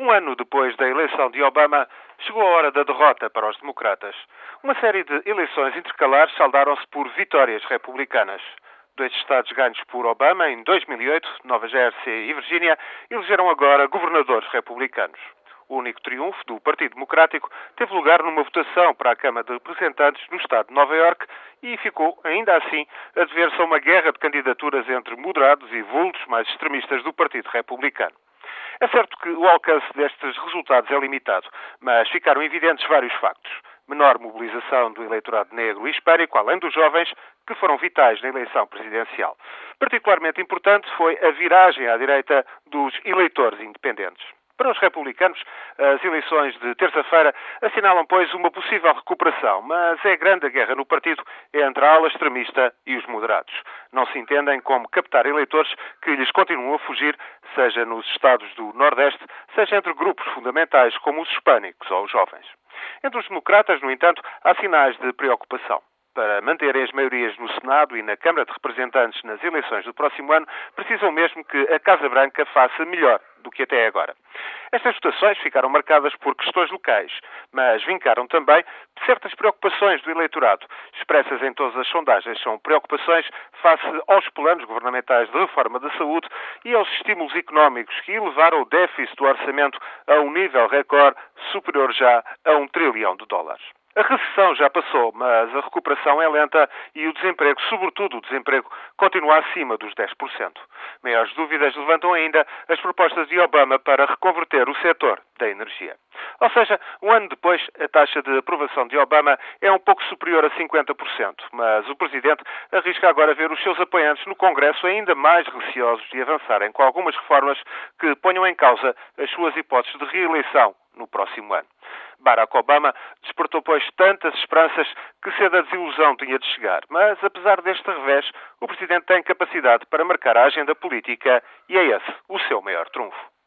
Um ano depois da eleição de Obama, chegou a hora da derrota para os democratas. Uma série de eleições intercalares saldaram-se por vitórias republicanas. Dois estados ganhos por Obama em 2008, Nova Jersey e Virgínia, elegeram agora governadores republicanos. O único triunfo do Partido Democrático teve lugar numa votação para a Câmara de Representantes no estado de Nova Iorque e ficou, ainda assim, a dever-se a uma guerra de candidaturas entre moderados e vultos mais extremistas do Partido Republicano. É certo que o alcance destes resultados é limitado, mas ficaram evidentes vários factos. Menor mobilização do eleitorado negro e hispânico, além dos jovens, que foram vitais na eleição presidencial. Particularmente importante foi a viragem à direita dos eleitores independentes. Para os republicanos, as eleições de terça-feira assinalam, pois, uma possível recuperação, mas é grande a guerra no partido entre a ala extremista e os moderados. Não se entendem como captar eleitores que lhes continuam a fugir, seja nos estados do Nordeste, seja entre grupos fundamentais como os hispânicos ou os jovens. Entre os democratas, no entanto, há sinais de preocupação para manterem as maiorias no Senado e na Câmara de Representantes nas eleições do próximo ano, precisam mesmo que a Casa Branca faça melhor do que até agora. Estas votações ficaram marcadas por questões locais, mas vincaram também certas preocupações do eleitorado, expressas em todas as sondagens. São preocupações face aos planos governamentais de reforma da saúde e aos estímulos económicos que elevaram o déficit do orçamento a um nível recorde superior já a um trilhão de dólares. A recessão já passou, mas a recuperação é lenta e o desemprego, sobretudo o desemprego, continua acima dos 10%. Maiores dúvidas levantam ainda as propostas de Obama para reconverter o setor da energia. Ou seja, um ano depois, a taxa de aprovação de Obama é um pouco superior a 50%, mas o Presidente arrisca agora ver os seus apoiantes no Congresso ainda mais receosos de avançarem com algumas reformas que ponham em causa as suas hipóteses de reeleição no próximo ano. Barack Obama despertou, pois, tantas esperanças que cedo a desilusão tinha de chegar. Mas, apesar deste revés, o Presidente tem capacidade para marcar a agenda política e é esse o seu maior trunfo.